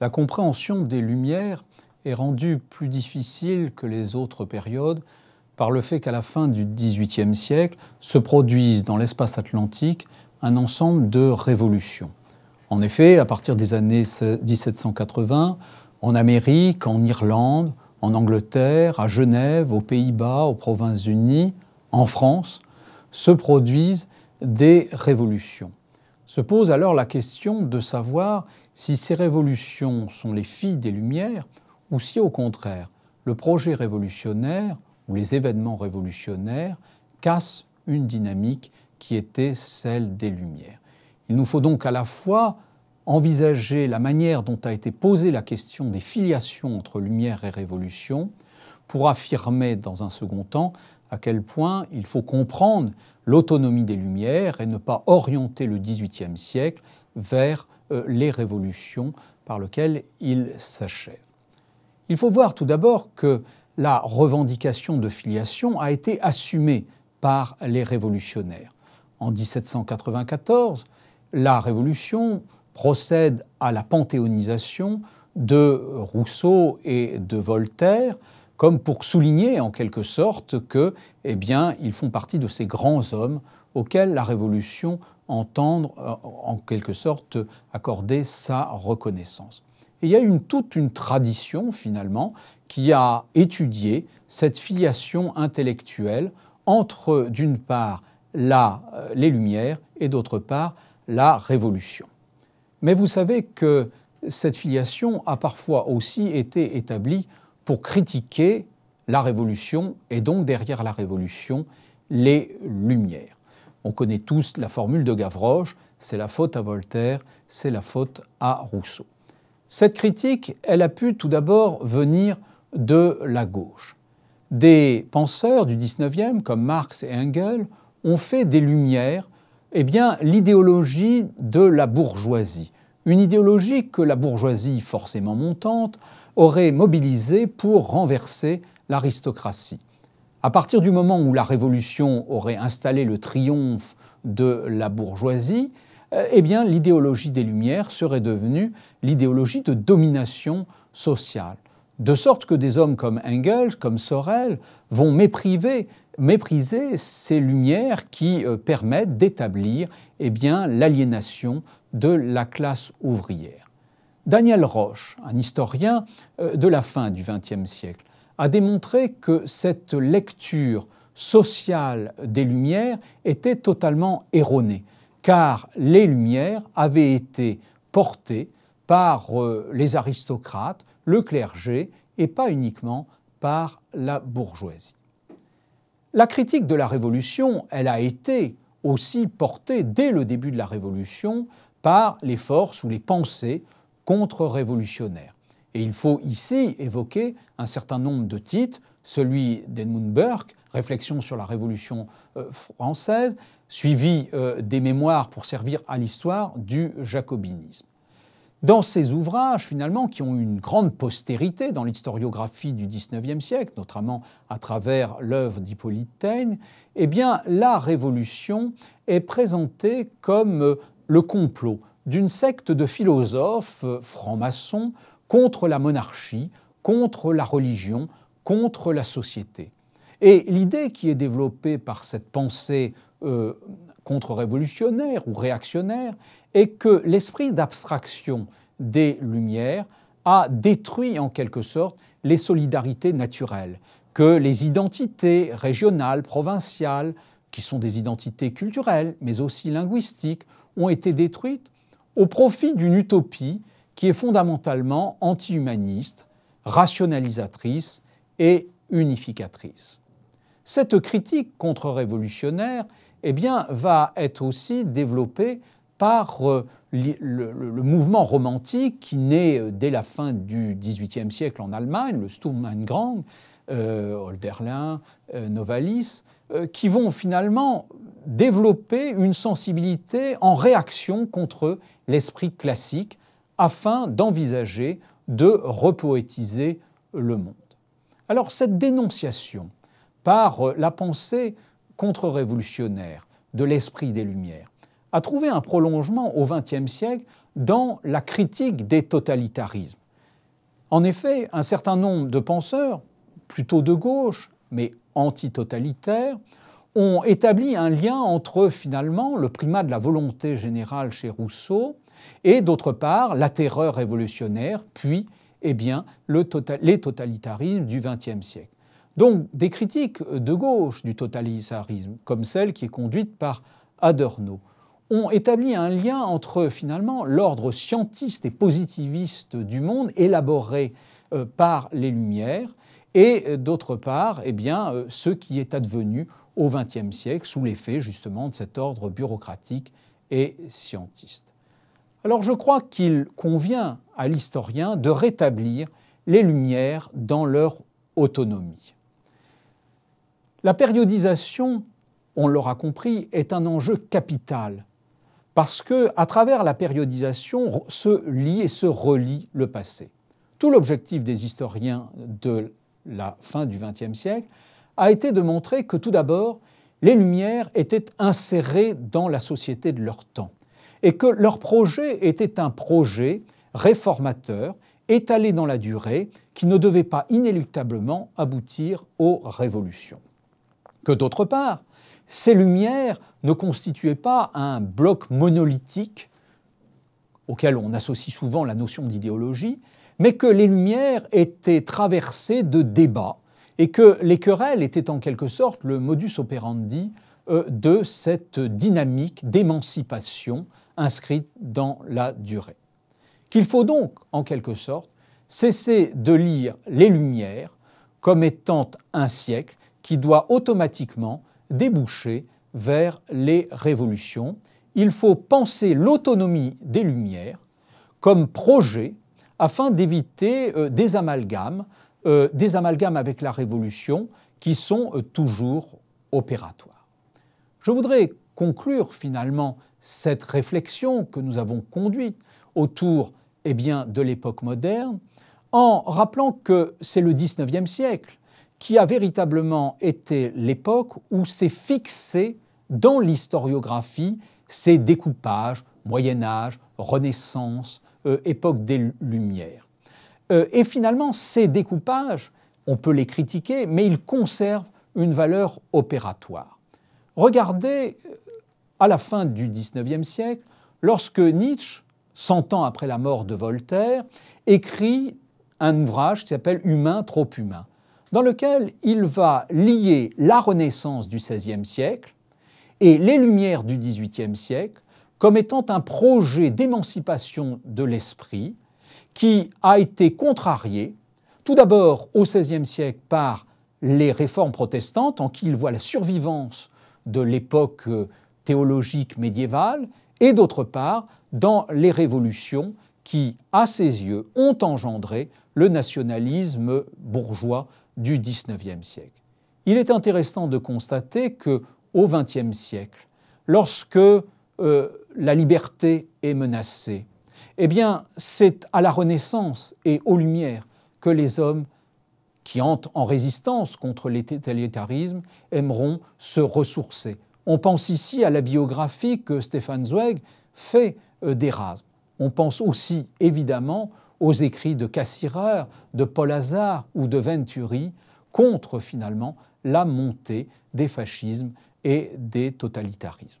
la compréhension des Lumières est rendue plus difficile que les autres périodes par le fait qu'à la fin du XVIIIe siècle se produisent dans l'espace atlantique un ensemble de révolutions. En effet, à partir des années 1780, en Amérique, en Irlande, en Angleterre, à Genève, aux Pays-Bas, aux Provinces-Unies, en France, se produisent des révolutions. Se pose alors la question de savoir si ces révolutions sont les filles des Lumières ou si au contraire le projet révolutionnaire ou les événements révolutionnaires cassent une dynamique qui était celle des Lumières. Il nous faut donc à la fois envisager la manière dont a été posée la question des filiations entre Lumière et Révolution pour affirmer dans un second temps à quel point il faut comprendre l'autonomie des Lumières et ne pas orienter le XVIIIe siècle vers euh, les révolutions par lesquelles il s'achève. Il faut voir tout d'abord que la revendication de filiation a été assumée par les révolutionnaires. En 1794, la Révolution procède à la panthéonisation de Rousseau et de Voltaire, comme pour souligner en quelque sorte que, eh ils font partie de ces grands hommes auxquels la Révolution entend euh, en quelque sorte accorder sa reconnaissance. Il y a une, toute une tradition finalement qui a étudié cette filiation intellectuelle entre d'une part la, euh, les Lumières et d'autre part la Révolution. Mais vous savez que cette filiation a parfois aussi été établie pour critiquer la Révolution et donc derrière la Révolution les Lumières. On connaît tous la formule de Gavroche, c'est la faute à Voltaire, c'est la faute à Rousseau. Cette critique, elle a pu tout d'abord venir de la gauche. Des penseurs du 19e, comme Marx et Engels, ont fait des Lumières eh l'idéologie de la bourgeoisie. Une idéologie que la bourgeoisie, forcément montante, aurait mobilisée pour renverser l'aristocratie. À partir du moment où la Révolution aurait installé le triomphe de la bourgeoisie, euh, eh bien, l'idéologie des Lumières serait devenue l'idéologie de domination sociale. De sorte que des hommes comme Engels, comme Sorel, vont mépriser ces lumières qui euh, permettent d'établir eh l'aliénation de la classe ouvrière. Daniel Roche, un historien euh, de la fin du XXe siècle, a démontré que cette lecture sociale des Lumières était totalement erronée, car les Lumières avaient été portées par euh, les aristocrates, le clergé, et pas uniquement par la bourgeoisie. La critique de la Révolution, elle a été aussi portée dès le début de la Révolution par les forces ou les pensées contre-révolutionnaires. Et il faut ici évoquer un certain nombre de titres, celui d'Edmund Burke, Réflexion sur la Révolution euh, française, suivi euh, des mémoires pour servir à l'histoire du jacobinisme. Dans ces ouvrages, finalement, qui ont une grande postérité dans l'historiographie du XIXe siècle, notamment à travers l'œuvre d'Hippolyte Taine, eh bien, la Révolution est présentée comme euh, le complot d'une secte de philosophes euh, francs-maçons contre la monarchie, contre la religion, contre la société. Et l'idée qui est développée par cette pensée euh, contre-révolutionnaire ou réactionnaire est que l'esprit d'abstraction des Lumières a détruit en quelque sorte les solidarités naturelles, que les identités régionales, provinciales, qui sont des identités culturelles, mais aussi linguistiques, ont été détruites au profit d'une utopie qui est fondamentalement anti-humaniste, rationalisatrice et unificatrice. Cette critique contre-révolutionnaire eh bien, va être aussi développée par euh, le, mouvement romantique qui naît euh, dès la fin du XVIIIe siècle en Allemagne, le Sturm und Drang, euh, Holderlin, Novalis, qui vont finalement développer une sensibilité en réaction contre l'esprit classique afin d'envisager de repoétiser le monde. Alors cette dénonciation par la pensée contre-révolutionnaire de l'esprit des Lumières a trouvé un prolongement au XXe siècle dans la critique des totalitarismes. En effet, un certain nombre de penseurs, plutôt de gauche, mais antitotalitaires, ont établi un lien entre finalement le primat de la volonté générale chez Rousseau et d'autre part la terreur révolutionnaire, puis eh bien, les totalitarismes du XXe siècle. Donc des critiques de gauche du totalitarisme, comme celle qui est conduite par Adorno, ont établi un lien entre finalement l'ordre scientiste et positiviste du monde élaboré euh, par les Lumières et euh, d'autre part eh bien, euh, ce qui est advenu au XXe siècle sous l'effet justement de cet ordre bureaucratique et scientiste. Alors je crois qu'il convient à l'historien de rétablir les Lumières dans leur autonomie. La périodisation, on l'aura compris, est un enjeu capital parce que à travers la périodisation se lie et se relie le passé. Tout l'objectif des historiens de la fin du XXe siècle a été de montrer que tout d'abord, les Lumières étaient insérées dans la société de leur temps et que leur projet était un projet réformateur, étalé dans la durée, qui ne devait pas inéluctablement aboutir aux révolutions. Que d'autre part, ces Lumières ne constituaient pas un bloc monolithique auquel on associe souvent la notion d'idéologie, mais que les Lumières étaient traversées de débats et que les querelles étaient en quelque sorte le modus operandi euh, de cette dynamique d'émancipation inscrite dans la durée. Qu'il faut donc, en quelque sorte, cesser de lire les Lumières comme étant un siècle qui doit automatiquement déboucher vers les révolutions. Il faut penser l'autonomie des Lumières comme projet afin d'éviter euh, des amalgames, euh, des amalgames avec la Révolution qui sont euh, toujours opératoires. Je voudrais conclure finalement cette réflexion que nous avons conduite autour eh bien, de l'époque moderne en rappelant que c'est le XIXe siècle qui a véritablement été l'époque où s'est fixé dans l'historiographie ces découpages Moyen Âge, Renaissance, euh, époque des Lumières. Euh, et finalement, ces découpages, on peut les critiquer, mais ils conservent une valeur opératoire. Regardez euh, à la fin du XIXe siècle, lorsque Nietzsche, cent ans après la mort de Voltaire, écrit un ouvrage qui s'appelle Humain trop humain dans lequel il va lier la Renaissance du XVIe siècle et les Lumières du XVIIIe siècle comme étant un projet d'émancipation de l'esprit qui a été contrarié tout d'abord au XVIe siècle par les réformes protestantes en qui il voit la survivance de l'époque théologique médiévale et d'autre part dans les révolutions qui, à ses yeux, ont engendré le nationalisme bourgeois du XIXe siècle. Il est intéressant de constater que au XXe siècle, lorsque euh, la liberté est menacée, eh bien, c'est à la Renaissance et aux Lumières que les hommes qui entrent en résistance contre les totalitarismes aimeront se ressourcer. On pense ici à la biographie que Stéphane Zweig fait euh, d'Erasme. On pense aussi évidemment aux écrits de Cassirer, de Paul Hazard ou de Venturi contre finalement la montée des fascismes et des totalitarismes.